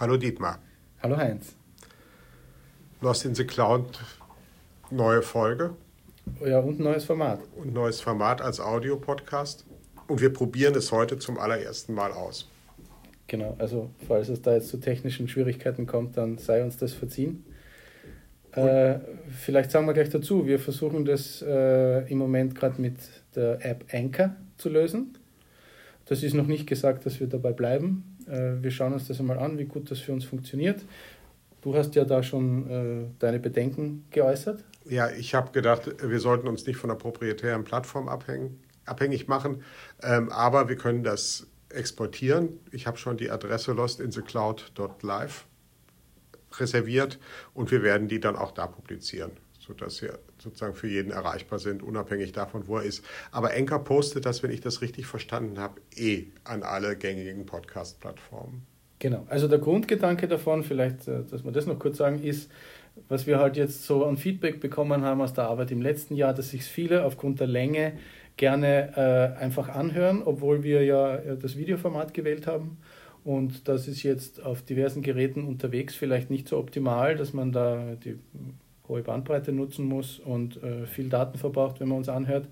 Hallo Dietmar. Hallo Heinz. Lost in the Cloud, neue Folge. Ja, und neues Format. Und neues Format als Audiopodcast. Und wir probieren es heute zum allerersten Mal aus. Genau, also falls es da jetzt zu technischen Schwierigkeiten kommt, dann sei uns das verziehen. Äh, vielleicht sagen wir gleich dazu, wir versuchen das äh, im Moment gerade mit der App Anchor zu lösen. Das ist noch nicht gesagt, dass wir dabei bleiben. Äh, wir schauen uns das einmal an, wie gut das für uns funktioniert. Du hast ja da schon äh, deine Bedenken geäußert. Ja, ich habe gedacht, wir sollten uns nicht von der proprietären Plattform abhängen, abhängig machen, ähm, aber wir können das exportieren. Ich habe schon die Adresse lostinthecloud.live reserviert und wir werden die dann auch da publizieren, sodass sie sozusagen für jeden erreichbar sind, unabhängig davon, wo er ist. Aber Enker postet das, wenn ich das richtig verstanden habe, eh an alle gängigen Podcast-Plattformen. Genau, also der Grundgedanke davon, vielleicht, äh, dass wir das noch kurz sagen, ist, was wir halt jetzt so an Feedback bekommen haben aus der Arbeit im letzten Jahr, dass sich viele aufgrund der Länge gerne äh, einfach anhören, obwohl wir ja äh, das Videoformat gewählt haben. Und das ist jetzt auf diversen Geräten unterwegs vielleicht nicht so optimal, dass man da die hohe Bandbreite nutzen muss und äh, viel Daten verbraucht, wenn man uns anhört.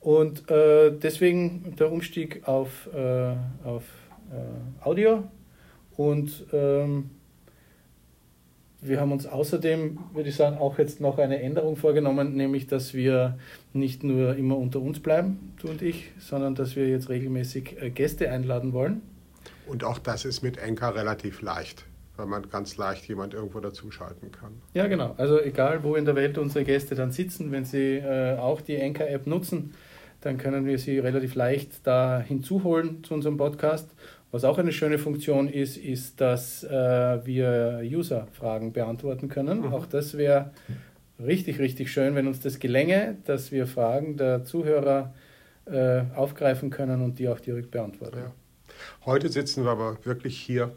Und äh, deswegen der Umstieg auf, äh, auf äh, Audio. Und ähm, wir haben uns außerdem, würde ich sagen, auch jetzt noch eine Änderung vorgenommen, nämlich dass wir nicht nur immer unter uns bleiben, du und ich, sondern dass wir jetzt regelmäßig äh, Gäste einladen wollen. Und auch das ist mit Enka relativ leicht, weil man ganz leicht jemand irgendwo dazuschalten kann. Ja, genau. Also egal, wo in der Welt unsere Gäste dann sitzen, wenn sie äh, auch die Enka-App nutzen, dann können wir sie relativ leicht da hinzuholen zu unserem Podcast. Was auch eine schöne Funktion ist, ist, dass äh, wir User-Fragen beantworten können. Mhm. Auch das wäre richtig, richtig schön, wenn uns das gelänge, dass wir Fragen der Zuhörer äh, aufgreifen können und die auch direkt beantworten. Ja. Heute sitzen wir aber wirklich hier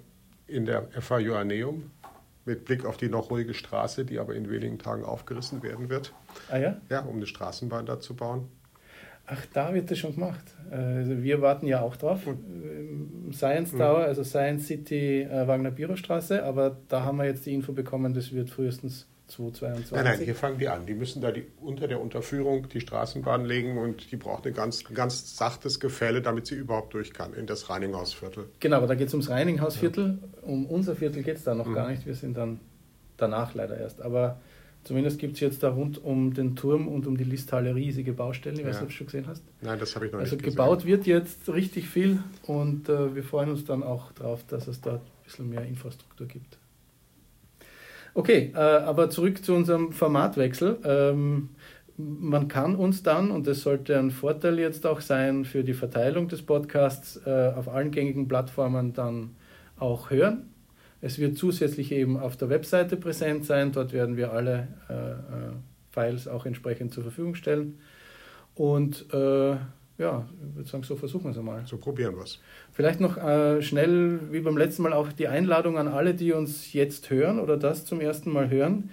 in der FA Joanneum mit Blick auf die noch ruhige Straße, die aber in wenigen Tagen aufgerissen werden wird. Ah ja? Ja, um eine Straßenbahn da zu bauen. Ach, da wird das schon gemacht. Also wir warten ja auch drauf. Mhm. Science Tower, also Science City äh, Wagner Bürostraße, aber da haben wir jetzt die Info bekommen, das wird frühestens 2022. Nein, nein, hier fangen die an. Die müssen da die, unter der Unterführung die Straßenbahn legen und die braucht ein ganz, ganz sachtes Gefälle, damit sie überhaupt durch kann in das Reininghausviertel. Genau, aber da geht es ums Reininghausviertel. Ja. Um unser Viertel geht es da noch mhm. gar nicht. Wir sind dann danach leider erst. Aber zumindest gibt es jetzt da rund um den Turm und um die Listhalle riesige Baustellen. Ich weiß nicht, ob du schon gesehen hast. Nein, das habe ich noch also nicht gesehen. Also gebaut wird jetzt richtig viel und äh, wir freuen uns dann auch darauf, dass es dort ein bisschen mehr Infrastruktur gibt. Okay, äh, aber zurück zu unserem Formatwechsel. Ähm, man kann uns dann, und das sollte ein Vorteil jetzt auch sein für die Verteilung des Podcasts, äh, auf allen gängigen Plattformen dann auch hören. Es wird zusätzlich eben auf der Webseite präsent sein. Dort werden wir alle äh, äh Files auch entsprechend zur Verfügung stellen. Und äh, ja, ich würde sagen, so versuchen wir es einmal. So probieren wir es. Vielleicht noch äh, schnell, wie beim letzten Mal, auch die Einladung an alle, die uns jetzt hören oder das zum ersten Mal hören.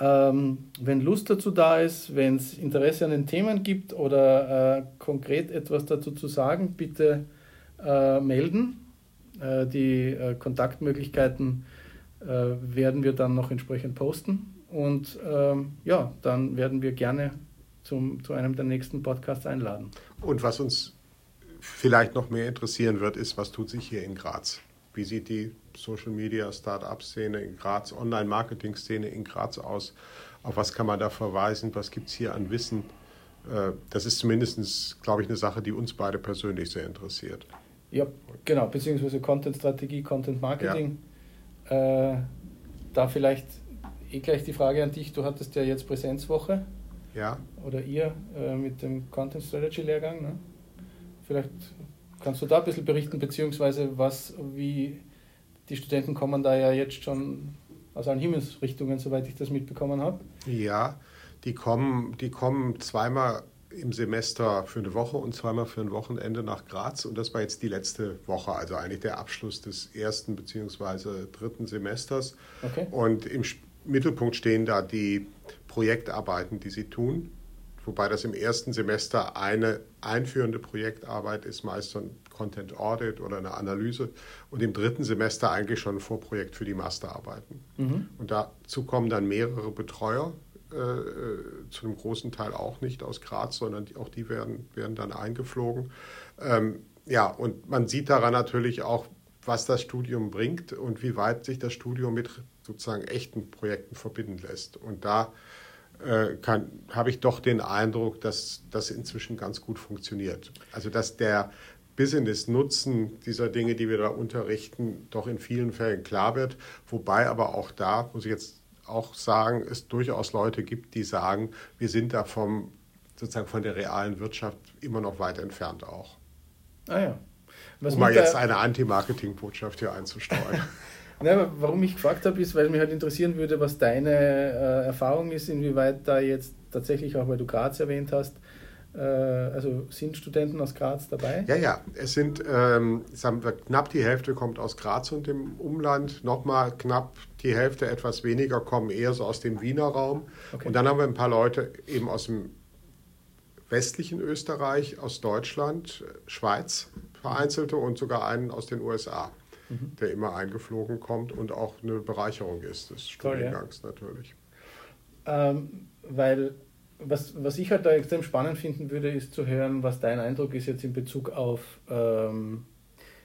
Ähm, wenn Lust dazu da ist, wenn es Interesse an den Themen gibt oder äh, konkret etwas dazu zu sagen, bitte äh, melden. Äh, die äh, Kontaktmöglichkeiten äh, werden wir dann noch entsprechend posten. Und ähm, ja, dann werden wir gerne zum, zu einem der nächsten Podcasts einladen. Und was uns vielleicht noch mehr interessieren wird, ist, was tut sich hier in Graz? Wie sieht die Social Media Startup-Szene in Graz, Online-Marketing-Szene in Graz aus? Auf was kann man da verweisen? Was gibt es hier an Wissen? Äh, das ist zumindest, glaube ich, eine Sache, die uns beide persönlich sehr interessiert. Ja, genau, beziehungsweise Content-Strategie, Content-Marketing. Ja. Äh, da vielleicht eh gleich die Frage an dich. Du hattest ja jetzt Präsenzwoche. Ja. Oder ihr äh, mit dem Content Strategy Lehrgang. Ne? Vielleicht kannst du da ein bisschen berichten, beziehungsweise was, wie die Studenten kommen da ja jetzt schon aus allen Himmelsrichtungen, soweit ich das mitbekommen habe. Ja, die kommen, die kommen zweimal im Semester für eine Woche und zweimal für ein Wochenende nach Graz. Und das war jetzt die letzte Woche, also eigentlich der Abschluss des ersten bzw. dritten Semesters. Okay. Und im Mittelpunkt stehen da die Projektarbeiten, die sie tun. Wobei das im ersten Semester eine einführende Projektarbeit ist, meist so ein Content Audit oder eine Analyse und im dritten Semester eigentlich schon ein Vorprojekt für die Masterarbeiten. Mhm. Und dazu kommen dann mehrere Betreuer, äh, äh, zu einem großen Teil auch nicht aus Graz, sondern die, auch die werden, werden dann eingeflogen. Ähm, ja, und man sieht daran natürlich auch, was das Studium bringt und wie weit sich das Studium mit sozusagen echten Projekten verbinden lässt. Und da äh, habe ich doch den Eindruck, dass das inzwischen ganz gut funktioniert. Also dass der Business-Nutzen dieser Dinge, die wir da unterrichten, doch in vielen Fällen klar wird. Wobei aber auch da, muss ich jetzt auch sagen, es durchaus Leute gibt, die sagen, wir sind da vom, sozusagen von der realen Wirtschaft immer noch weit entfernt auch. Ah ja. Was um mal jetzt eine Anti-Marketing-Botschaft hier einzustreuen. Na, warum ich gefragt habe, ist, weil mich halt interessieren würde, was deine äh, Erfahrung ist, inwieweit da jetzt tatsächlich, auch weil du Graz erwähnt hast, äh, also sind Studenten aus Graz dabei? Ja, ja, es sind ähm, sagen wir, knapp die Hälfte kommt aus Graz und dem Umland, nochmal knapp die Hälfte, etwas weniger kommen eher so aus dem Wiener Raum. Okay. Und dann haben wir ein paar Leute eben aus dem westlichen Österreich, aus Deutschland, Schweiz vereinzelte und sogar einen aus den USA mhm. der immer eingeflogen kommt und auch eine Bereicherung ist des Studiengangs ja. natürlich. Ähm, weil was, was ich halt da extrem spannend finden würde, ist zu hören, was dein Eindruck ist jetzt in Bezug auf, ähm,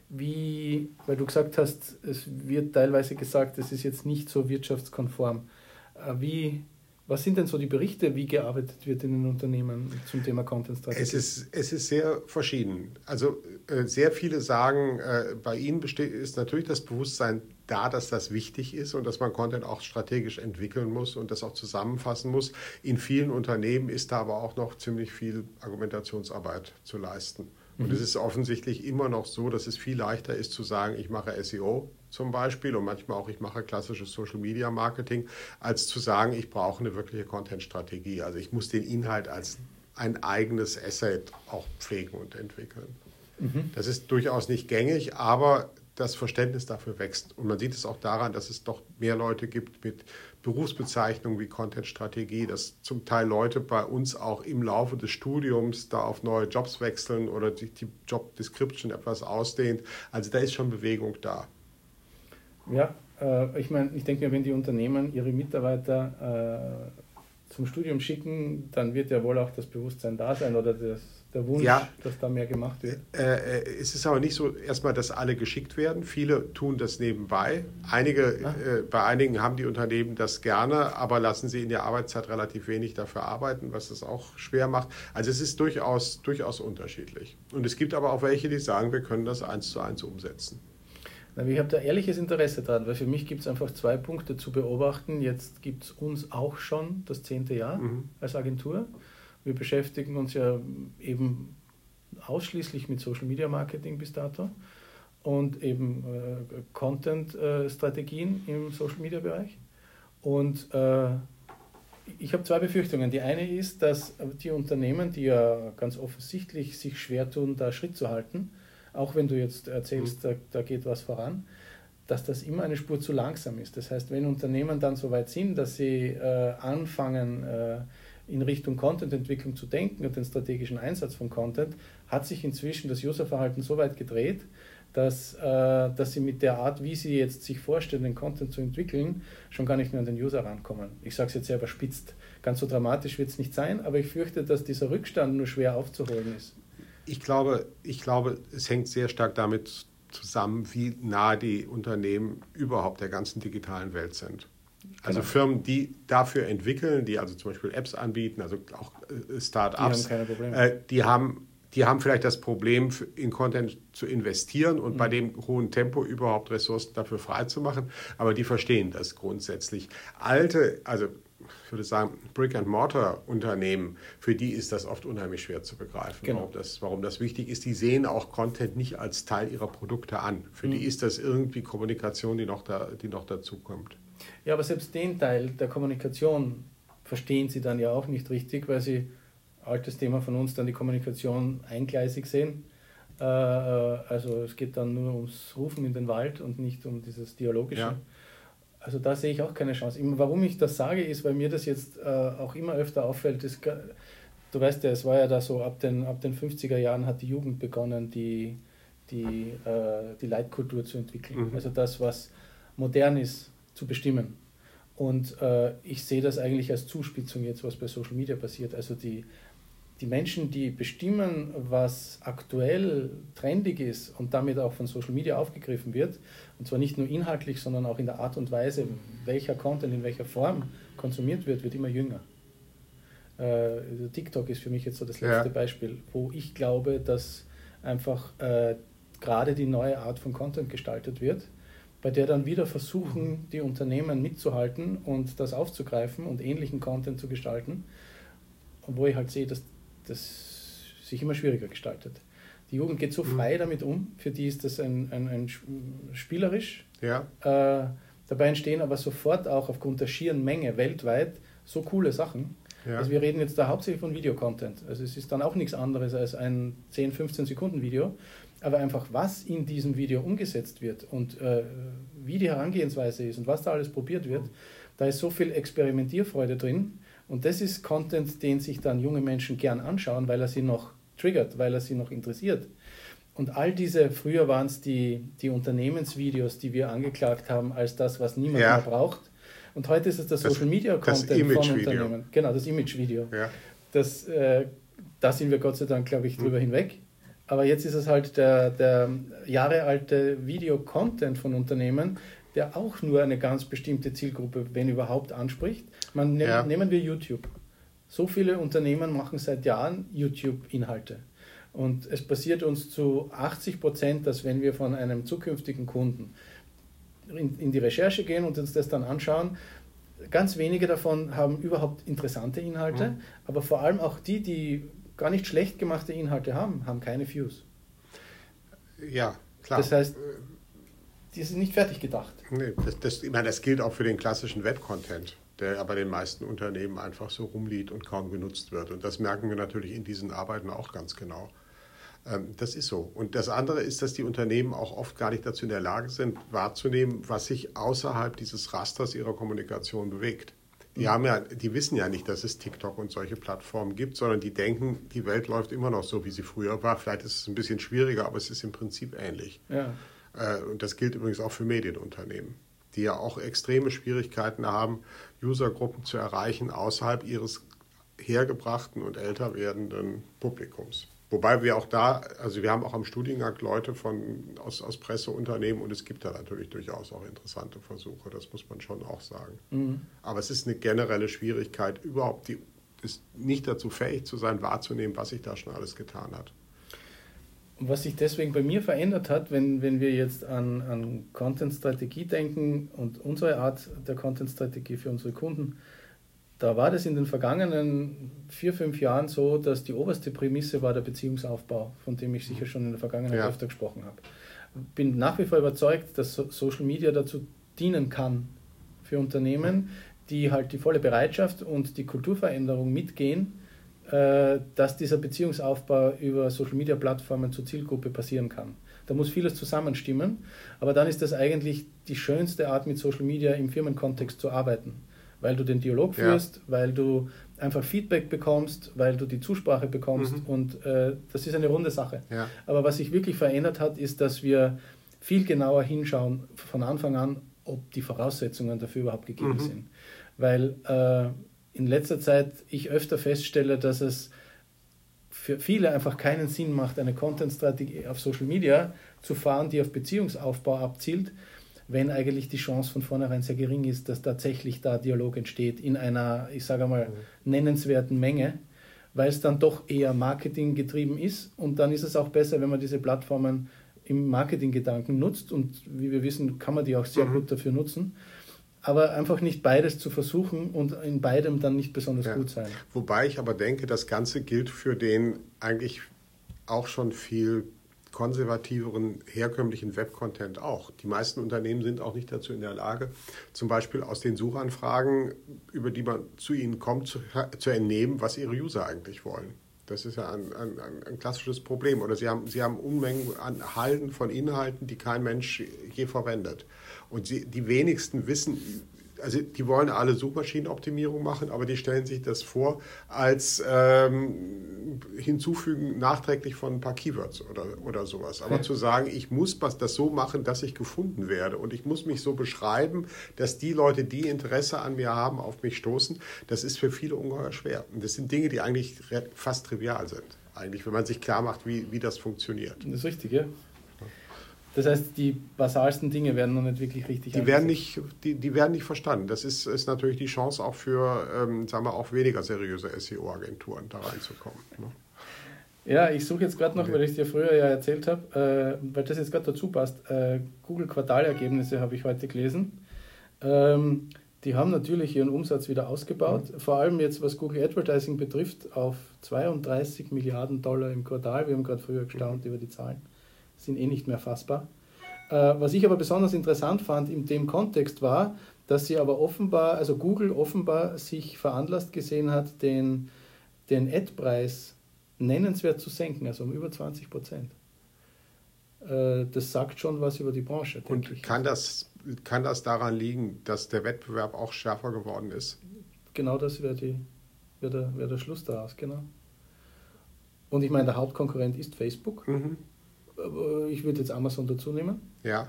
wie, weil du gesagt hast, es wird teilweise gesagt, es ist jetzt nicht so wirtschaftskonform. Äh, wie, was sind denn so die Berichte, wie gearbeitet wird in den Unternehmen zum Thema Content Strategy? Es ist, es ist sehr verschieden. Also äh, sehr viele sagen, äh, bei ihnen besteht, ist natürlich das Bewusstsein da, dass das wichtig ist und dass man Content auch strategisch entwickeln muss und das auch zusammenfassen muss. In vielen Unternehmen ist da aber auch noch ziemlich viel Argumentationsarbeit zu leisten. Und mhm. es ist offensichtlich immer noch so, dass es viel leichter ist zu sagen, ich mache SEO zum Beispiel und manchmal auch, ich mache klassisches Social Media Marketing, als zu sagen, ich brauche eine wirkliche Content-Strategie. Also ich muss den Inhalt als ein eigenes Asset auch pflegen und entwickeln. Mhm. Das ist durchaus nicht gängig, aber das Verständnis dafür wächst. Und man sieht es auch daran, dass es doch mehr Leute gibt mit Berufsbezeichnungen wie Content-Strategie, dass zum Teil Leute bei uns auch im Laufe des Studiums da auf neue Jobs wechseln oder die, die Job Description etwas ausdehnt. Also da ist schon Bewegung da. Ja, äh, ich meine, ich denke mir, wenn die Unternehmen ihre Mitarbeiter äh, zum Studium schicken, dann wird ja wohl auch das Bewusstsein da sein oder das der Wunsch, ja, dass da mehr gemacht wird? Äh, äh, es ist aber nicht so erstmal, dass alle geschickt werden. Viele tun das nebenbei. Einige, ah. äh, bei einigen haben die Unternehmen das gerne, aber lassen sie in der Arbeitszeit relativ wenig dafür arbeiten, was es auch schwer macht. Also es ist durchaus, durchaus unterschiedlich. Und es gibt aber auch welche, die sagen, wir können das eins zu eins umsetzen. Ich habe da ehrliches Interesse dran, weil für mich gibt es einfach zwei Punkte zu beobachten. Jetzt gibt es uns auch schon das zehnte Jahr mhm. als Agentur. Wir beschäftigen uns ja eben ausschließlich mit Social Media Marketing bis dato und eben äh, Content-Strategien äh, im Social Media Bereich. Und äh, ich habe zwei Befürchtungen. Die eine ist, dass die Unternehmen, die ja ganz offensichtlich sich schwer tun, da Schritt zu halten, auch wenn du jetzt erzählst, mhm. da, da geht was voran, dass das immer eine Spur zu langsam ist. Das heißt, wenn Unternehmen dann so weit sind, dass sie äh, anfangen, äh, in Richtung Content-Entwicklung zu denken und den strategischen Einsatz von Content, hat sich inzwischen das Userverhalten so weit gedreht, dass, äh, dass sie mit der Art, wie sie jetzt sich vorstellen, den Content zu entwickeln, schon gar nicht mehr an den User rankommen. Ich sage es jetzt sehr überspitzt. Ganz so dramatisch wird es nicht sein, aber ich fürchte, dass dieser Rückstand nur schwer aufzuholen ist. Ich glaube, ich glaube, es hängt sehr stark damit zusammen, wie nah die Unternehmen überhaupt der ganzen digitalen Welt sind. Also genau. Firmen, die dafür entwickeln, die also zum Beispiel Apps anbieten, also auch äh, Start-ups, die. Äh, die haben die haben vielleicht das Problem, in Content zu investieren und mhm. bei dem hohen Tempo überhaupt Ressourcen dafür freizumachen. Aber die verstehen das grundsätzlich. Alte, also ich würde sagen, Brick-and-Mortar-Unternehmen, für die ist das oft unheimlich schwer zu begreifen, genau. warum, das, warum das wichtig ist. Die sehen auch Content nicht als Teil ihrer Produkte an. Für mhm. die ist das irgendwie Kommunikation, die noch, da, die noch dazu kommt. Ja, aber selbst den Teil der Kommunikation verstehen sie dann ja auch nicht richtig, weil sie, altes Thema von uns, dann die Kommunikation eingleisig sehen. Äh, äh, also es geht dann nur ums Rufen in den Wald und nicht um dieses Dialogische. Ja. Also da sehe ich auch keine Chance. Warum ich das sage, ist, weil mir das jetzt äh, auch immer öfter auffällt. Ist, du weißt ja, es war ja da so, ab den, ab den 50er Jahren hat die Jugend begonnen, die die, äh, die Leitkultur zu entwickeln. Mhm. Also das, was modern ist, zu bestimmen. Und äh, ich sehe das eigentlich als Zuspitzung jetzt, was bei Social Media passiert. Also die, die Menschen, die bestimmen, was aktuell trendig ist und damit auch von Social Media aufgegriffen wird, und zwar nicht nur inhaltlich, sondern auch in der Art und Weise, welcher Content in welcher Form konsumiert wird, wird immer jünger. Äh, TikTok ist für mich jetzt so das letzte ja. Beispiel, wo ich glaube, dass einfach äh, gerade die neue Art von Content gestaltet wird, bei der dann wieder versuchen, die Unternehmen mitzuhalten und das aufzugreifen und ähnlichen Content zu gestalten. Und wo ich halt sehe, dass das sich immer schwieriger gestaltet. Die Jugend geht so mhm. frei damit um, für die ist das ein, ein, ein spielerisch. Ja. Äh, dabei entstehen aber sofort auch aufgrund der schieren Menge weltweit so coole Sachen, ja. Also wir reden jetzt da hauptsächlich von Videocontent. Also es ist dann auch nichts anderes als ein 10, 15 Sekunden Video. Aber einfach, was in diesem Video umgesetzt wird und äh, wie die Herangehensweise ist und was da alles probiert wird, da ist so viel Experimentierfreude drin. Und das ist Content, den sich dann junge Menschen gern anschauen, weil er sie noch triggert, weil er sie noch interessiert. Und all diese, früher waren es die, die Unternehmensvideos, die wir angeklagt haben, als das, was niemand ja. mehr braucht. Und heute ist es der Social Media Content von Unternehmen. Genau, das Image-Video. Ja. Das, äh, da sind wir Gott sei Dank, glaube ich, drüber mhm. hinweg. Aber jetzt ist es halt der, der jahrealte Video-Content von Unternehmen, der auch nur eine ganz bestimmte Zielgruppe, wenn überhaupt, anspricht. Man, ne ja. Nehmen wir YouTube. So viele Unternehmen machen seit Jahren YouTube-Inhalte. Und es passiert uns zu 80 Prozent, dass wenn wir von einem zukünftigen Kunden in, in die Recherche gehen und uns das dann anschauen, ganz wenige davon haben überhaupt interessante Inhalte, mhm. aber vor allem auch die, die gar nicht schlecht gemachte Inhalte haben, haben keine Views. Ja, klar. Das heißt, die sind nicht fertig gedacht. Nee, das, das, ich meine, das gilt auch für den klassischen Web-Content, der aber den meisten Unternehmen einfach so rumliegt und kaum genutzt wird. Und das merken wir natürlich in diesen Arbeiten auch ganz genau. Ähm, das ist so. Und das andere ist, dass die Unternehmen auch oft gar nicht dazu in der Lage sind, wahrzunehmen, was sich außerhalb dieses Rasters ihrer Kommunikation bewegt. Die, haben ja, die wissen ja nicht, dass es TikTok und solche Plattformen gibt, sondern die denken, die Welt läuft immer noch so, wie sie früher war. Vielleicht ist es ein bisschen schwieriger, aber es ist im Prinzip ähnlich. Ja. Äh, und das gilt übrigens auch für Medienunternehmen, die ja auch extreme Schwierigkeiten haben, Usergruppen zu erreichen außerhalb ihres hergebrachten und älter werdenden Publikums. Wobei wir auch da, also wir haben auch am Studiengang Leute von, aus, aus Presseunternehmen und es gibt da natürlich durchaus auch interessante Versuche, das muss man schon auch sagen. Mhm. Aber es ist eine generelle Schwierigkeit, überhaupt die, ist nicht dazu fähig zu sein, wahrzunehmen, was sich da schon alles getan hat. Was sich deswegen bei mir verändert hat, wenn, wenn wir jetzt an, an Content-Strategie denken und unsere Art der Content-Strategie für unsere Kunden, da war das in den vergangenen vier, fünf Jahren so, dass die oberste Prämisse war der Beziehungsaufbau, von dem ich sicher schon in der Vergangenheit ja. öfter gesprochen habe. Bin nach wie vor überzeugt, dass Social Media dazu dienen kann für Unternehmen, die halt die volle Bereitschaft und die Kulturveränderung mitgehen, dass dieser Beziehungsaufbau über Social Media Plattformen zur Zielgruppe passieren kann. Da muss vieles zusammenstimmen, aber dann ist das eigentlich die schönste Art, mit Social Media im Firmenkontext zu arbeiten weil du den Dialog führst, ja. weil du einfach Feedback bekommst, weil du die Zusprache bekommst mhm. und äh, das ist eine runde Sache. Ja. Aber was sich wirklich verändert hat, ist, dass wir viel genauer hinschauen von Anfang an, ob die Voraussetzungen dafür überhaupt gegeben mhm. sind. Weil äh, in letzter Zeit ich öfter feststelle, dass es für viele einfach keinen Sinn macht, eine Content-Strategie auf Social Media zu fahren, die auf Beziehungsaufbau abzielt, wenn eigentlich die Chance von vornherein sehr gering ist, dass tatsächlich da Dialog entsteht in einer, ich sage mal, mhm. nennenswerten Menge, weil es dann doch eher Marketing getrieben ist und dann ist es auch besser, wenn man diese Plattformen im Marketinggedanken nutzt und wie wir wissen, kann man die auch sehr mhm. gut dafür nutzen. Aber einfach nicht beides zu versuchen und in beidem dann nicht besonders ja. gut sein. Wobei ich aber denke, das Ganze gilt für den eigentlich auch schon viel konservativeren, herkömmlichen Web-Content auch. Die meisten Unternehmen sind auch nicht dazu in der Lage, zum Beispiel aus den Suchanfragen, über die man zu ihnen kommt, zu, zu entnehmen, was ihre User eigentlich wollen. Das ist ja ein, ein, ein, klassisches Problem. Oder sie haben, sie haben Unmengen an Halten von Inhalten, die kein Mensch je verwendet. Und sie, die wenigsten wissen also die wollen alle Suchmaschinenoptimierung machen, aber die stellen sich das vor als ähm, Hinzufügen nachträglich von ein paar Keywords oder, oder sowas. Aber ja. zu sagen, ich muss das so machen, dass ich gefunden werde und ich muss mich so beschreiben, dass die Leute, die Interesse an mir haben, auf mich stoßen, das ist für viele ungeheuer schwer. Und das sind Dinge, die eigentlich fast trivial sind, eigentlich, wenn man sich klar macht, wie, wie das funktioniert. Das ist richtig, ja. Das heißt, die basalsten Dinge werden noch nicht wirklich richtig die werden nicht, die, die werden nicht verstanden. Das ist, ist natürlich die Chance auch für, ähm, sagen wir, auch weniger seriöse SEO-Agenturen da reinzukommen. Ne? Ja, ich suche jetzt gerade noch, weil ich es dir früher ja erzählt habe, äh, weil das jetzt gerade dazu passt. Äh, Google Quartalergebnisse habe ich heute gelesen. Ähm, die haben natürlich ihren Umsatz wieder ausgebaut, mhm. vor allem jetzt was Google Advertising betrifft, auf 32 Milliarden Dollar im Quartal. Wir haben gerade früher gestaunt mhm. über die Zahlen sind eh nicht mehr fassbar. Äh, was ich aber besonders interessant fand in dem Kontext war, dass sie aber offenbar, also Google offenbar sich veranlasst gesehen hat, den, den Ad-Preis nennenswert zu senken, also um über 20 Prozent. Äh, das sagt schon was über die Branche. Und ich. Kann, das, kann das daran liegen, dass der Wettbewerb auch schärfer geworden ist? Genau das wäre wär der, wär der Schluss daraus, genau. Und ich meine, der Hauptkonkurrent ist Facebook. Mhm ich würde jetzt Amazon dazu nehmen. Ja.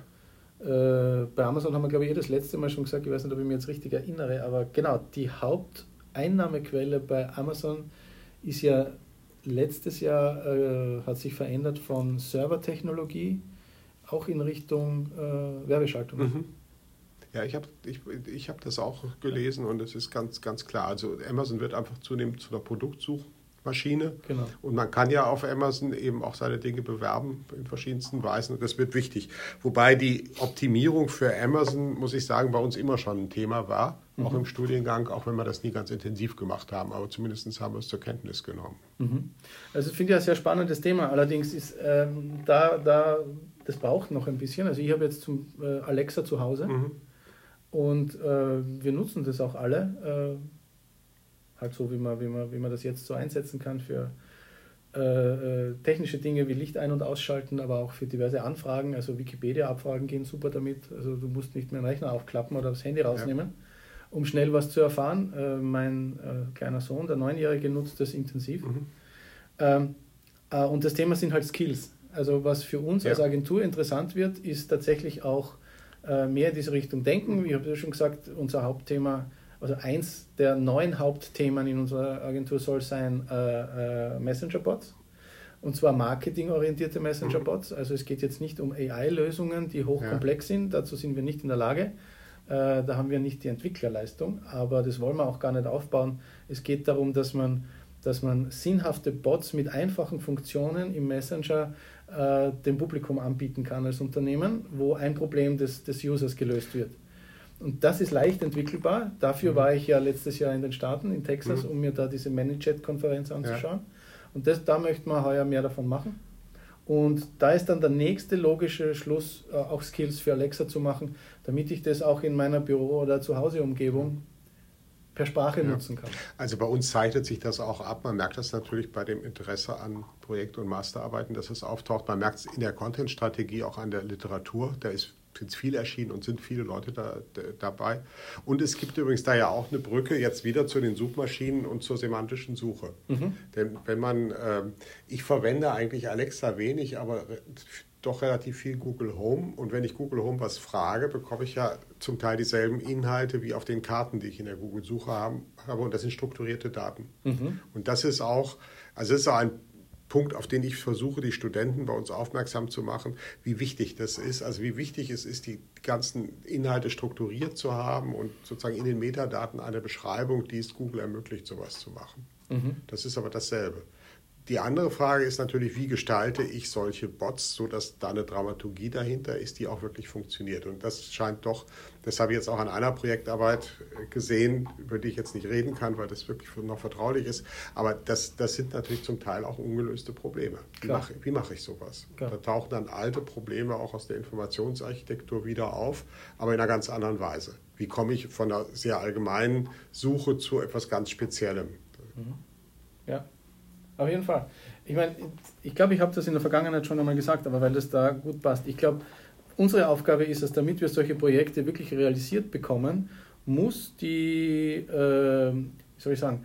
Äh, bei Amazon haben wir, glaube ich, eh das letzte Mal schon gesagt, ich weiß nicht, ob ich mich jetzt richtig erinnere, aber genau, die Haupteinnahmequelle bei Amazon ist ja letztes Jahr, äh, hat sich verändert von Servertechnologie auch in Richtung äh, Werbeschaltung. Mhm. Ja, ich habe ich, ich hab das auch gelesen und es ist ganz, ganz klar. Also Amazon wird einfach zunehmend zu einer Produktsuche Maschine. Genau. Und man kann ja auf Amazon eben auch seine Dinge bewerben in verschiedensten Weisen. Und das wird wichtig. Wobei die Optimierung für Amazon, muss ich sagen, bei uns immer schon ein Thema war. Mhm. Auch im Studiengang, auch wenn wir das nie ganz intensiv gemacht haben. Aber zumindest haben wir es zur Kenntnis genommen. Mhm. Also ich finde ja ein sehr spannendes Thema. Allerdings ist ähm, da, da, das braucht noch ein bisschen. Also ich habe jetzt zum äh, Alexa zu Hause. Mhm. Und äh, wir nutzen das auch alle. Äh, halt so, wie man, wie man, wie man das jetzt so einsetzen kann für äh, äh, technische Dinge wie Licht ein- und ausschalten, aber auch für diverse Anfragen. Also Wikipedia-Abfragen gehen super damit. Also du musst nicht mehr den Rechner aufklappen oder das Handy rausnehmen, ja. um schnell was zu erfahren. Äh, mein äh, kleiner Sohn, der Neunjährige, nutzt das intensiv. Mhm. Ähm, äh, und das Thema sind halt Skills. Also was für uns ja. als Agentur interessant wird, ist tatsächlich auch äh, mehr in diese Richtung denken. Ich habe ja schon gesagt, unser Hauptthema also eins der neuen Hauptthemen in unserer Agentur soll sein äh, äh, Messenger-Bots. Und zwar marketingorientierte Messenger-Bots. Also es geht jetzt nicht um AI-Lösungen, die hochkomplex ja. sind. Dazu sind wir nicht in der Lage. Äh, da haben wir nicht die Entwicklerleistung. Aber das wollen wir auch gar nicht aufbauen. Es geht darum, dass man, dass man sinnhafte Bots mit einfachen Funktionen im Messenger äh, dem Publikum anbieten kann als Unternehmen, wo ein Problem des, des Users gelöst wird. Und das ist leicht entwickelbar. Dafür mhm. war ich ja letztes Jahr in den Staaten, in Texas, mhm. um mir da diese ManyChat-Konferenz anzuschauen. Ja. Und das, da möchten wir heuer mehr davon machen. Und da ist dann der nächste logische Schluss, äh, auch Skills für Alexa zu machen, damit ich das auch in meiner Büro- oder Zuhause-Umgebung per Sprache ja. nutzen kann. Also bei uns zeichnet sich das auch ab. Man merkt das natürlich bei dem Interesse an Projekt- und Masterarbeiten, dass es auftaucht. Man merkt es in der Content-Strategie, auch an der Literatur. Da ist sind viel erschienen und sind viele Leute da, da, dabei. Und es gibt übrigens da ja auch eine Brücke jetzt wieder zu den Suchmaschinen und zur semantischen Suche. Mhm. Denn wenn man, äh, ich verwende eigentlich Alexa wenig, aber doch relativ viel Google Home. Und wenn ich Google Home was frage, bekomme ich ja zum Teil dieselben Inhalte wie auf den Karten, die ich in der Google-Suche habe. Und das sind strukturierte Daten. Mhm. Und das ist auch, also das ist auch ein Punkt, auf den ich versuche, die Studenten bei uns aufmerksam zu machen, wie wichtig das ist. Also wie wichtig es ist, die ganzen Inhalte strukturiert zu haben und sozusagen in den Metadaten eine Beschreibung, die es Google ermöglicht, sowas zu machen. Mhm. Das ist aber dasselbe. Die andere Frage ist natürlich, wie gestalte ich solche Bots, sodass da eine Dramaturgie dahinter ist, die auch wirklich funktioniert. Und das scheint doch, das habe ich jetzt auch an einer Projektarbeit gesehen, über die ich jetzt nicht reden kann, weil das wirklich noch vertraulich ist. Aber das, das sind natürlich zum Teil auch ungelöste Probleme. Wie mache, wie mache ich sowas? Klar. Da tauchen dann alte Probleme auch aus der Informationsarchitektur wieder auf, aber in einer ganz anderen Weise. Wie komme ich von einer sehr allgemeinen Suche zu etwas ganz Speziellem? Mhm. Ja. Auf jeden Fall. Ich meine, ich glaube, ich habe das in der Vergangenheit schon einmal gesagt, aber weil das da gut passt. Ich glaube, unsere Aufgabe ist es, damit wir solche Projekte wirklich realisiert bekommen, muss die, äh, wie soll ich sagen,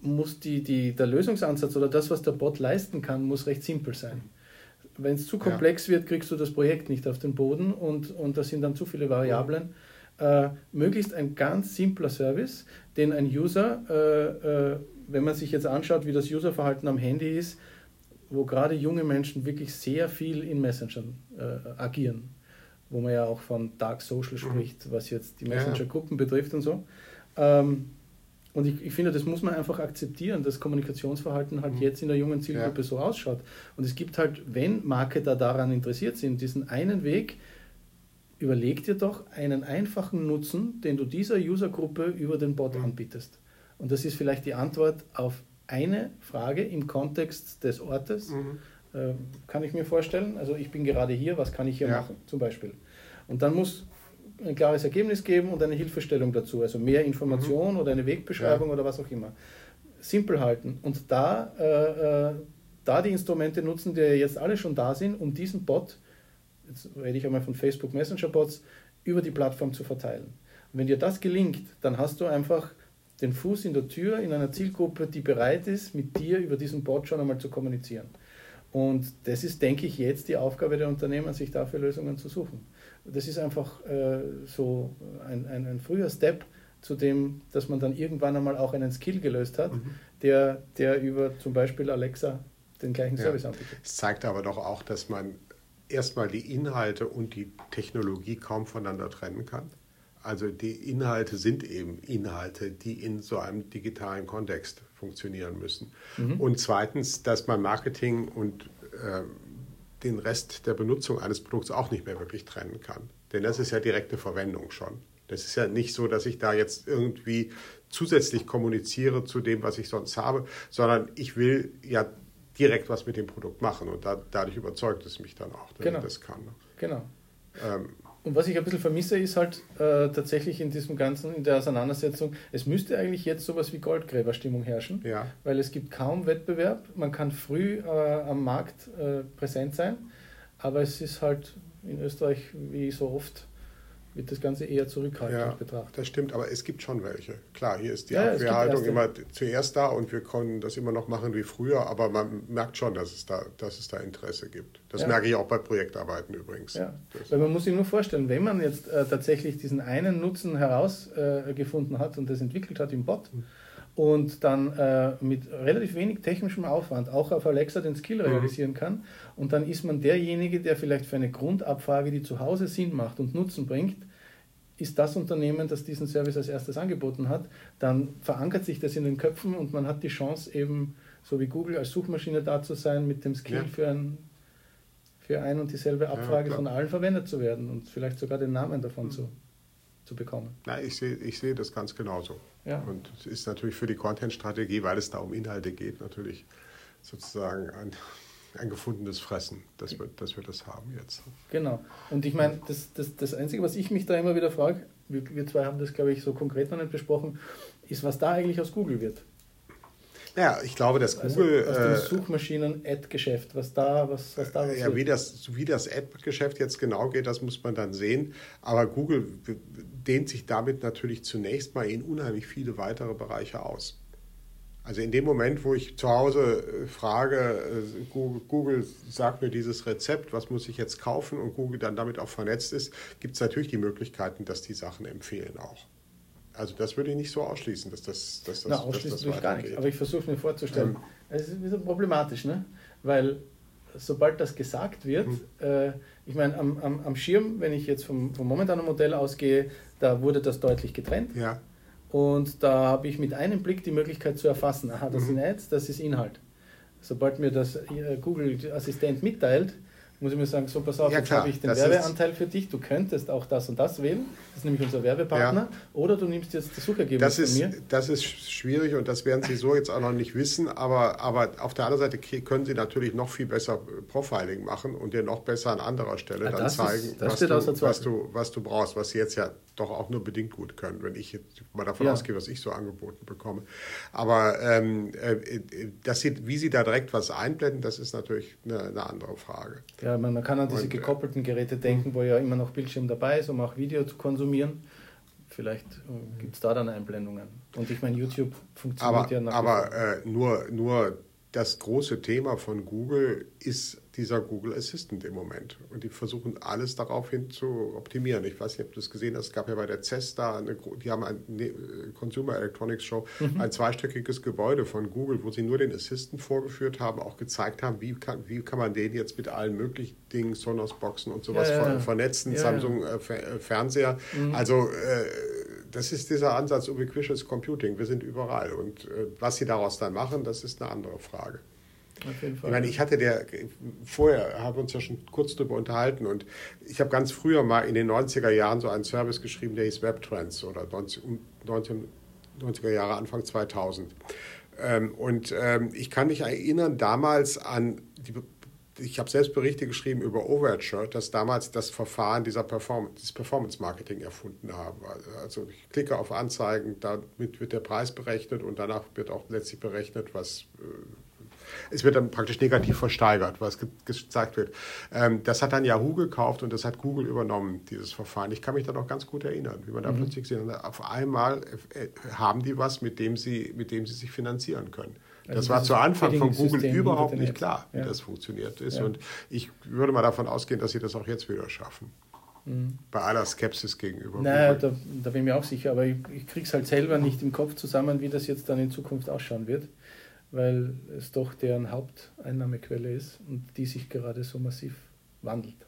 muss die, die, der Lösungsansatz oder das, was der Bot leisten kann, muss recht simpel sein. Wenn es zu komplex ja. wird, kriegst du das Projekt nicht auf den Boden und, und da sind dann zu viele Variablen. Äh, möglichst ein ganz simpler Service, den ein User, äh, äh, wenn man sich jetzt anschaut, wie das Userverhalten am Handy ist, wo gerade junge Menschen wirklich sehr viel in Messengern äh, agieren, wo man ja auch von Dark Social mhm. spricht, was jetzt die Messenger-Gruppen betrifft und so. Ähm, und ich, ich, finde, das muss man einfach akzeptieren, dass Kommunikationsverhalten halt mhm. jetzt in der jungen Zielgruppe ja. so ausschaut. Und es gibt halt, wenn Marketer daran interessiert sind, diesen einen Weg, überleg dir doch einen einfachen Nutzen, den du dieser Usergruppe über den Bot mhm. anbietest. Und das ist vielleicht die Antwort auf eine Frage im Kontext des Ortes. Mhm. Äh, kann ich mir vorstellen. Also ich bin gerade hier, was kann ich hier ja. machen, zum Beispiel. Und dann muss ein klares Ergebnis geben und eine Hilfestellung dazu, also mehr Information mhm. oder eine Wegbeschreibung ja. oder was auch immer. Simpel halten und da, äh, äh, da die Instrumente nutzen, die jetzt alle schon da sind, um diesen Bot, jetzt rede ich einmal von Facebook Messenger Bots, über die Plattform zu verteilen. Und wenn dir das gelingt, dann hast du einfach den Fuß in der Tür in einer Zielgruppe, die bereit ist, mit dir über diesen Bot schon einmal zu kommunizieren. Und das ist, denke ich, jetzt die Aufgabe der Unternehmen, sich dafür Lösungen zu suchen das ist einfach äh, so ein, ein, ein, früher Step zu dem, dass man dann irgendwann einmal auch einen Skill gelöst hat, mhm. der, der über zum Beispiel Alexa den gleichen ja. Service anbietet. Es zeigt aber doch auch, dass man erstmal die Inhalte und die Technologie kaum voneinander trennen kann. Also die Inhalte sind eben Inhalte, die in so einem digitalen Kontext funktionieren müssen. Mhm. Und zweitens, dass man Marketing und äh, den Rest der Benutzung eines Produkts auch nicht mehr wirklich trennen kann. Denn das ist ja direkte Verwendung schon. Das ist ja nicht so, dass ich da jetzt irgendwie zusätzlich kommuniziere zu dem, was ich sonst habe, sondern ich will ja direkt was mit dem Produkt machen und da, dadurch überzeugt es mich dann auch, dass genau. ich das kann. Genau. Ähm, und was ich ein bisschen vermisse, ist halt äh, tatsächlich in diesem ganzen, in der Auseinandersetzung, es müsste eigentlich jetzt sowas wie Goldgräberstimmung herrschen, ja. weil es gibt kaum Wettbewerb, man kann früh äh, am Markt äh, präsent sein, aber es ist halt in Österreich wie so oft wird das Ganze eher zurückhaltend ja, betrachtet. Das stimmt, aber es gibt schon welche. Klar, hier ist die ja, Abwehrhaltung immer zuerst da und wir können das immer noch machen wie früher, aber man merkt schon, dass es da, dass es da Interesse gibt. Das ja. merke ich auch bei Projektarbeiten übrigens. Ja. Weil man muss sich nur vorstellen, wenn man jetzt äh, tatsächlich diesen einen Nutzen herausgefunden äh, hat und das entwickelt hat im Bot, mhm und dann äh, mit relativ wenig technischem Aufwand auch auf Alexa den Skill mhm. realisieren kann. Und dann ist man derjenige, der vielleicht für eine Grundabfrage, die zu Hause Sinn macht und Nutzen bringt, ist das Unternehmen, das diesen Service als erstes angeboten hat, dann verankert sich das in den Köpfen und man hat die Chance eben, so wie Google als Suchmaschine da zu sein, mit dem Skill ja. für, ein, für ein und dieselbe Abfrage ja, von allen verwendet zu werden und vielleicht sogar den Namen davon mhm. zu, zu bekommen. Nein, ich sehe ich seh das ganz genauso. Ja. Und es ist natürlich für die Content-Strategie, weil es da um Inhalte geht, natürlich sozusagen ein, ein gefundenes Fressen, dass wir, dass wir das haben jetzt. Genau. Und ich meine, das, das, das Einzige, was ich mich da immer wieder frage, wir, wir zwei haben das, glaube ich, so konkret noch nicht besprochen, ist, was da eigentlich aus Google wird. Ja, ich glaube, dass also Google. Also aus dem äh, Suchmaschinen-Ad-Geschäft, was da, was, was da was Ja, wie das, wie das Ad-Geschäft jetzt genau geht, das muss man dann sehen. Aber Google dehnt sich damit natürlich zunächst mal in unheimlich viele weitere Bereiche aus. Also in dem Moment, wo ich zu Hause äh, frage, äh, Google, Google sagt mir dieses Rezept, was muss ich jetzt kaufen und Google dann damit auch vernetzt ist, gibt es natürlich die Möglichkeiten, dass die Sachen empfehlen auch. Also das würde ich nicht so ausschließen, dass das, dass das, Na, ausschließen dass das ich gar nicht. Aber ich versuche mir vorzustellen, ähm, es ist wieder problematisch, ne? weil sobald das gesagt wird, mhm. äh, ich meine, am, am, am Schirm, wenn ich jetzt vom, vom momentanen Modell ausgehe, da wurde das deutlich getrennt. Ja. Und da habe ich mit einem Blick die Möglichkeit zu erfassen, aha, das mhm. sind Ads, das ist Inhalt. Sobald mir das äh, Google Assistent mitteilt, muss ich mir sagen, so pass auf, ja, jetzt habe ich den Werbeanteil für dich, du könntest auch das und das wählen, das ist nämlich unser Werbepartner, ja. oder du nimmst jetzt das Suchergebnis das ist, von mir. Das ist schwierig und das werden Sie so jetzt auch noch nicht wissen, aber, aber auf der anderen Seite können Sie natürlich noch viel besser Profiling machen und dir noch besser an anderer Stelle ja, dann zeigen, ist, was, du, was, du, was du brauchst, was Sie jetzt ja doch auch nur bedingt gut können, wenn ich jetzt mal davon ja. ausgehe, was ich so angeboten bekomme. Aber ähm, äh, dass sie, wie Sie da direkt was einblenden, das ist natürlich eine, eine andere Frage. Ja, man, man kann an diese äh, gekoppelten Geräte denken, wo ja immer noch Bildschirm dabei ist, um auch Video zu konsumieren. Vielleicht äh, gibt es da dann Einblendungen. Und ich meine, YouTube funktioniert aber, ja nach Aber äh, nur, nur das große Thema von Google ist dieser Google Assistant im Moment. Und die versuchen alles darauf hin zu optimieren. Ich weiß nicht, ob du das gesehen hast. Es gab ja bei der CES da, eine, die haben ein ne, Consumer Electronics Show, mhm. ein zweistöckiges Gebäude von Google, wo sie nur den Assistant vorgeführt haben, auch gezeigt haben, wie kann, wie kann man den jetzt mit allen möglichen Dingen, Sonos-Boxen und sowas ja, ja. vernetzen, ja, Samsung äh, äh, Fernseher. Mhm. Also äh, das ist dieser Ansatz Ubiquitous Computing. Wir sind überall. Und äh, was sie daraus dann machen, das ist eine andere Frage. Auf jeden Fall. Ich meine, ich hatte der, vorher haben wir uns ja schon kurz darüber unterhalten und ich habe ganz früher mal in den 90er Jahren so einen Service geschrieben, der hieß Webtrends oder 19, 90er Jahre, Anfang 2000. Ähm, und ähm, ich kann mich erinnern, damals an die ich habe selbst Berichte geschrieben über Overture, dass damals das Verfahren dieser Performance, dieses Performance Marketing erfunden haben. Also ich klicke auf Anzeigen, damit wird der Preis berechnet und danach wird auch letztlich berechnet, was äh, es wird dann praktisch negativ versteigert, was gezeigt wird. Ähm, das hat dann Yahoo gekauft und das hat Google übernommen, dieses Verfahren. Ich kann mich da noch ganz gut erinnern, wie man da mhm. plötzlich sieht, auf einmal äh, haben die was, mit dem sie, mit dem sie sich finanzieren können. Also das war zu Anfang von Google überhaupt nicht klar, wie ja. das funktioniert ist. Ja. Und ich würde mal davon ausgehen, dass sie das auch jetzt wieder schaffen. Mhm. Bei aller Skepsis gegenüber. Naja, da, da, bin ich mir auch sicher, aber ich, ich kriege es halt selber nicht im Kopf zusammen, wie das jetzt dann in Zukunft ausschauen wird, weil es doch deren Haupteinnahmequelle ist und die sich gerade so massiv wandelt.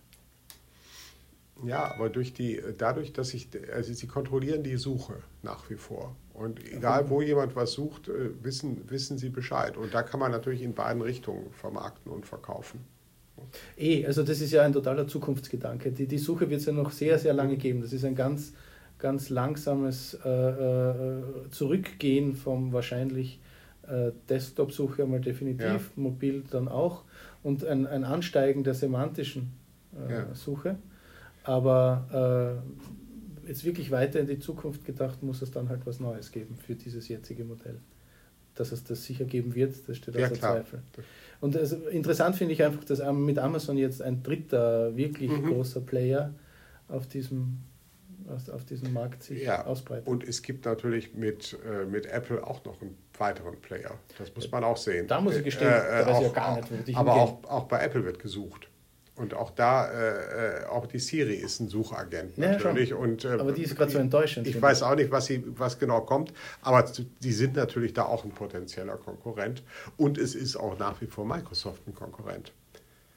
Ja, aber durch die, dadurch, dass ich, also sie kontrollieren die Suche nach wie vor. Und egal, wo jemand was sucht, äh, wissen, wissen sie Bescheid. Und da kann man natürlich in beiden Richtungen vermarkten und verkaufen. Eh, also das ist ja ein totaler Zukunftsgedanke. Die, die Suche wird es ja noch sehr, sehr lange geben. Das ist ein ganz, ganz langsames äh, äh, Zurückgehen vom wahrscheinlich äh, Desktop-Suche einmal definitiv, ja. mobil dann auch und ein, ein Ansteigen der semantischen äh, ja. Suche. Aber äh, jetzt wirklich weiter in die Zukunft gedacht, muss es dann halt was Neues geben für dieses jetzige Modell. Dass es das sicher geben wird, das steht außer ja, Zweifel. Und also interessant finde ich einfach, dass mit Amazon jetzt ein dritter wirklich mhm. großer Player auf diesem auf diesem Markt sich ja, ausbreitet. Und es gibt natürlich mit, äh, mit Apple auch noch einen weiteren Player. Das muss man auch sehen. Da muss ich gestehen, äh, da weiß ich ja gar nicht, wo ich Aber auch, auch bei Apple wird gesucht. Und auch da, äh, äh, auch die Siri ist ein Suchagent ja, natürlich. Und, äh, aber die ist gerade so enttäuschend. Ich, ich weiß auch nicht, was, sie, was genau kommt, aber die sind natürlich da auch ein potenzieller Konkurrent. Und es ist auch nach wie vor Microsoft ein Konkurrent.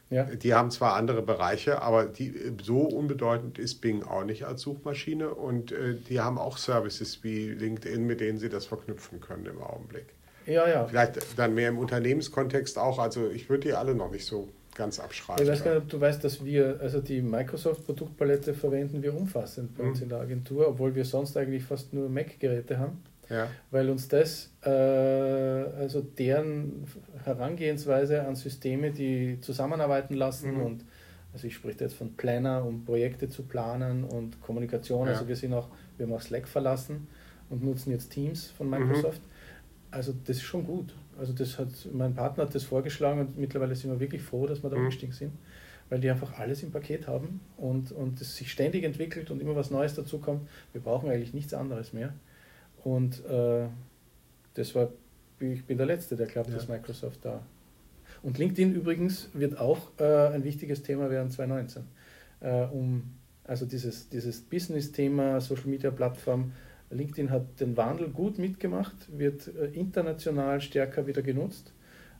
Ja. Die haben zwar andere Bereiche, aber die, so unbedeutend ist Bing auch nicht als Suchmaschine. Und äh, die haben auch Services wie LinkedIn, mit denen sie das verknüpfen können im Augenblick. Ja, ja. Vielleicht dann mehr im Unternehmenskontext auch. Also ich würde die alle noch nicht so ganz abschreiben. Ich weiß gar nicht, ob du weißt, dass wir, also die Microsoft-Produktpalette verwenden wir umfassend bei mhm. uns in der Agentur, obwohl wir sonst eigentlich fast nur Mac-Geräte haben. Ja. Weil uns das, äh, also deren Herangehensweise an Systeme, die zusammenarbeiten lassen mhm. und also ich spreche jetzt von Planner, um Projekte zu planen und Kommunikation. Ja. Also wir sind auch, wir haben auch Slack verlassen und nutzen jetzt Teams von mhm. Microsoft. Mhm. Also das ist schon gut. Also das hat, mein Partner hat das vorgeschlagen und mittlerweile sind wir wirklich froh, dass wir da mhm. umgestiegen sind, weil die einfach alles im Paket haben und, und es sich ständig entwickelt und immer was Neues dazu kommt. Wir brauchen eigentlich nichts anderes mehr. Und äh, das war, ich bin der Letzte, der glaubt, ja. dass Microsoft da. Und LinkedIn übrigens wird auch äh, ein wichtiges Thema werden 2019. Äh, um also dieses, dieses Business-Thema, Social Media Plattform LinkedIn hat den Wandel gut mitgemacht, wird äh, international stärker wieder genutzt,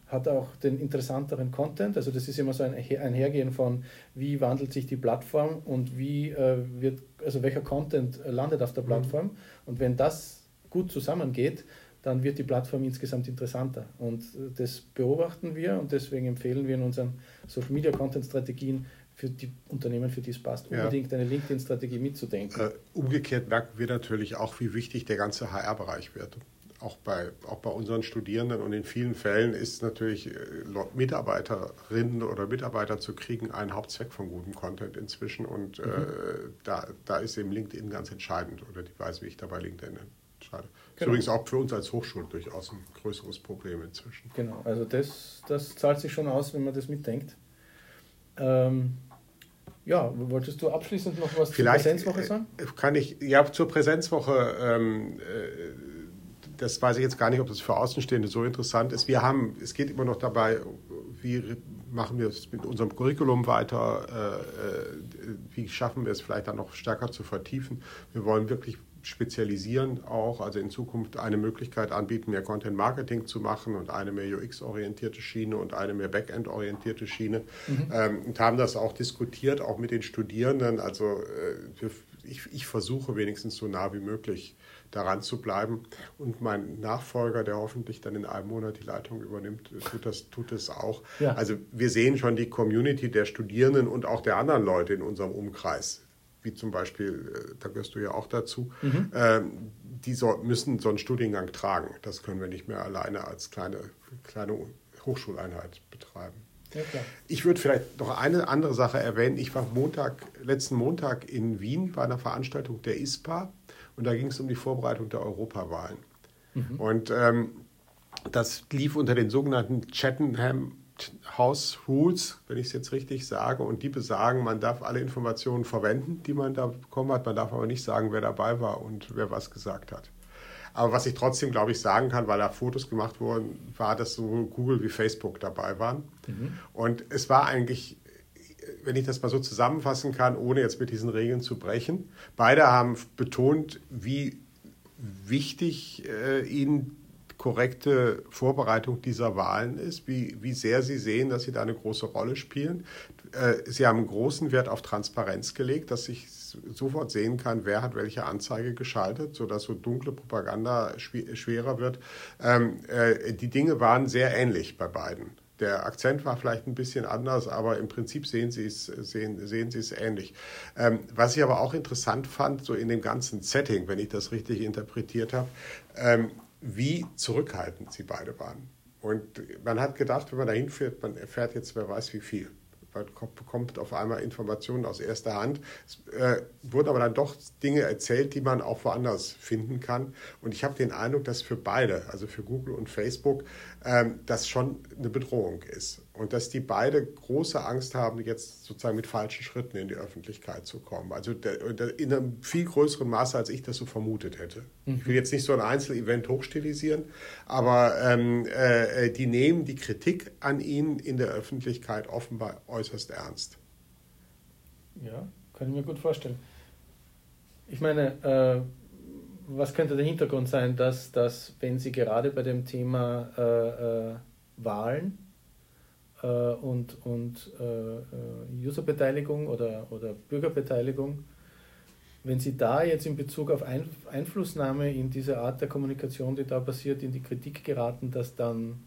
hat auch den interessanteren Content. Also das ist immer so ein Einhergehen von, wie wandelt sich die Plattform und wie äh, wird, also welcher Content landet auf der mhm. Plattform. Und wenn das gut zusammengeht, dann wird die Plattform insgesamt interessanter. Und äh, das beobachten wir und deswegen empfehlen wir in unseren Social Media Content Strategien für die Unternehmen, für die es passt, unbedingt ja. eine LinkedIn-Strategie mitzudenken. Äh, umgekehrt merken wir natürlich auch, wie wichtig der ganze HR-Bereich wird. Auch bei, auch bei unseren Studierenden und in vielen Fällen ist natürlich äh, Mitarbeiterinnen oder Mitarbeiter zu kriegen ein Hauptzweck von gutem Content inzwischen und mhm. äh, da, da ist eben LinkedIn ganz entscheidend oder die Weise, wie ich da bei LinkedIn entscheide. Genau. Ist übrigens auch für uns als Hochschule durchaus ein größeres Problem inzwischen. Genau, also das, das zahlt sich schon aus, wenn man das mitdenkt. Ähm, ja, wolltest du abschließend noch was Vielleicht zur Präsenzwoche sagen? Kann ich, ja, zur Präsenzwoche, ähm, das weiß ich jetzt gar nicht, ob das für Außenstehende so interessant ist. Wir haben, es geht immer noch dabei, wie machen wir es mit unserem Curriculum weiter, wie schaffen wir es vielleicht dann noch stärker zu vertiefen. Wir wollen wirklich spezialisieren auch, also in Zukunft eine Möglichkeit anbieten, mehr Content Marketing zu machen und eine mehr UX-orientierte Schiene und eine mehr Backend-orientierte Schiene. Mhm. Ähm, und haben das auch diskutiert, auch mit den Studierenden. Also äh, ich, ich, versuche wenigstens so nah wie möglich daran zu bleiben. Und mein Nachfolger, der hoffentlich dann in einem Monat die Leitung übernimmt, tut das, tut es auch. Ja. Also wir sehen schon die Community der Studierenden und auch der anderen Leute in unserem Umkreis wie zum Beispiel, äh, da gehörst du ja auch dazu, mhm. ähm, die so, müssen so einen Studiengang tragen. Das können wir nicht mehr alleine als kleine, kleine Hochschuleinheit betreiben. Ja, ich würde vielleicht noch eine andere Sache erwähnen. Ich war Montag, letzten Montag in Wien bei einer Veranstaltung der ISPA und da ging es um die Vorbereitung der Europawahlen. Mhm. Und ähm, das lief unter den sogenannten Chattenham House Rules, wenn ich es jetzt richtig sage, und die besagen, man darf alle Informationen verwenden, die man da bekommen hat, man darf aber nicht sagen, wer dabei war und wer was gesagt hat. Aber was ich trotzdem, glaube ich, sagen kann, weil da Fotos gemacht wurden, war, dass sowohl Google wie Facebook dabei waren. Mhm. Und es war eigentlich, wenn ich das mal so zusammenfassen kann, ohne jetzt mit diesen Regeln zu brechen, beide haben betont, wie wichtig äh, ihnen korrekte Vorbereitung dieser Wahlen ist, wie, wie sehr Sie sehen, dass Sie da eine große Rolle spielen. Äh, Sie haben großen Wert auf Transparenz gelegt, dass ich sofort sehen kann, wer hat welche Anzeige geschaltet, sodass so dunkle Propaganda schwerer wird. Ähm, äh, die Dinge waren sehr ähnlich bei beiden. Der Akzent war vielleicht ein bisschen anders, aber im Prinzip sehen Sie es, sehen, sehen Sie es ähnlich. Ähm, was ich aber auch interessant fand, so in dem ganzen Setting, wenn ich das richtig interpretiert habe, ähm, wie zurückhaltend sie beide waren. Und man hat gedacht, wenn man dahin fährt, man erfährt jetzt, wer weiß wie viel. Man bekommt auf einmal Informationen aus erster Hand. Es äh, wurden aber dann doch Dinge erzählt, die man auch woanders finden kann. Und ich habe den Eindruck, dass für beide, also für Google und Facebook, ähm, das schon eine Bedrohung ist. Und dass die beide große Angst haben, jetzt sozusagen mit falschen Schritten in die Öffentlichkeit zu kommen. Also der, der, in einem viel größeren Maße, als ich das so vermutet hätte. Mhm. Ich will jetzt nicht so ein Einzelevent hochstilisieren, aber ähm, äh, die nehmen die Kritik an ihnen in der Öffentlichkeit offenbar äußerst ernst. Ja, kann ich mir gut vorstellen. Ich meine, äh, was könnte der Hintergrund sein, dass, dass wenn Sie gerade bei dem Thema äh, äh Wahlen äh, und, und äh, Userbeteiligung oder, oder Bürgerbeteiligung, wenn Sie da jetzt in Bezug auf Ein Einflussnahme in diese Art der Kommunikation, die da passiert, in die Kritik geraten, dass dann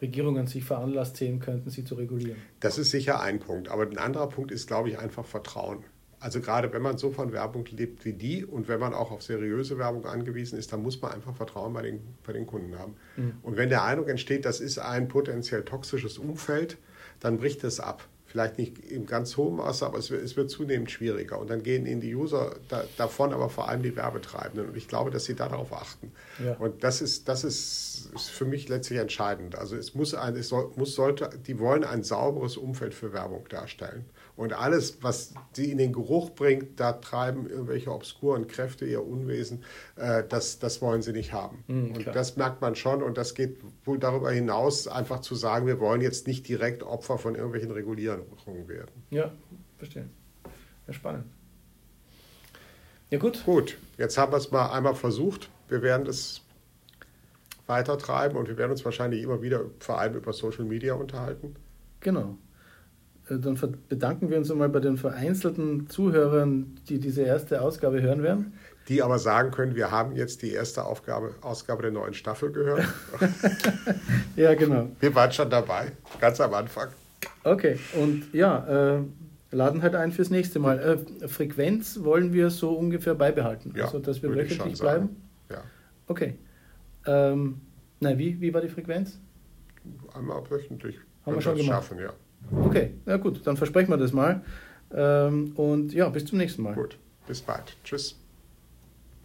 Regierungen sich veranlasst sehen könnten, sie zu regulieren? Das ist sicher ein Punkt. Aber ein anderer Punkt ist, glaube ich, einfach Vertrauen. Also gerade wenn man so von Werbung lebt wie die und wenn man auch auf seriöse Werbung angewiesen ist, dann muss man einfach Vertrauen bei den, bei den Kunden haben. Mhm. Und wenn der Eindruck entsteht, das ist ein potenziell toxisches Umfeld, dann bricht es ab. Vielleicht nicht im ganz hohen Maße, aber es wird, es wird zunehmend schwieriger. Und dann gehen ihnen die User da, davon, aber vor allem die Werbetreibenden. Und ich glaube, dass sie darauf achten. Ja. Und das ist, das ist, ist für mich letztlich entscheidend. Also es muss ein, es soll, muss, sollte, die wollen ein sauberes Umfeld für Werbung darstellen. Und alles, was sie in den Geruch bringt, da treiben irgendwelche obskuren Kräfte ihr Unwesen, äh, das, das wollen sie nicht haben. Mhm, und das merkt man schon. Und das geht wohl darüber hinaus, einfach zu sagen, wir wollen jetzt nicht direkt Opfer von irgendwelchen Regulierungen werden. Ja, verstehe. Ja, spannend. Ja, gut. Gut, jetzt haben wir es mal einmal versucht. Wir werden es weitertreiben und wir werden uns wahrscheinlich immer wieder vor allem über Social Media unterhalten. Genau. Äh, dann bedanken wir uns einmal bei den vereinzelten Zuhörern, die diese erste Ausgabe hören werden. Die aber sagen können, wir haben jetzt die erste Aufgabe, Ausgabe der neuen Staffel gehört. ja, genau. Wir waren schon dabei, ganz am Anfang. Okay, und ja, äh, laden halt ein fürs nächste Mal. Äh, Frequenz wollen wir so ungefähr beibehalten, ja, also dass wir wöchentlich bleiben. Ja. Okay. Ähm, nein, wie, wie war die Frequenz? Einmal wöchentlich. Haben wir schon gemacht. schaffen, ja. Okay, ja gut, dann versprechen wir das mal. Ähm, und ja, bis zum nächsten Mal. Gut, bis bald. Tschüss.